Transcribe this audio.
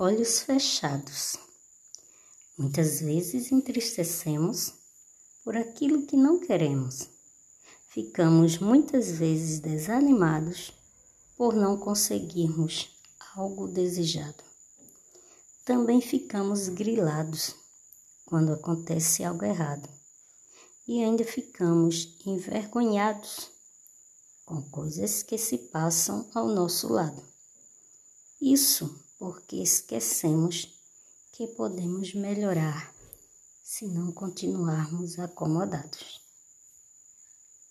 olhos fechados. Muitas vezes entristecemos por aquilo que não queremos. Ficamos muitas vezes desanimados por não conseguirmos algo desejado. Também ficamos grilados quando acontece algo errado e ainda ficamos envergonhados com coisas que se passam ao nosso lado. Isso porque esquecemos que podemos melhorar se não continuarmos acomodados.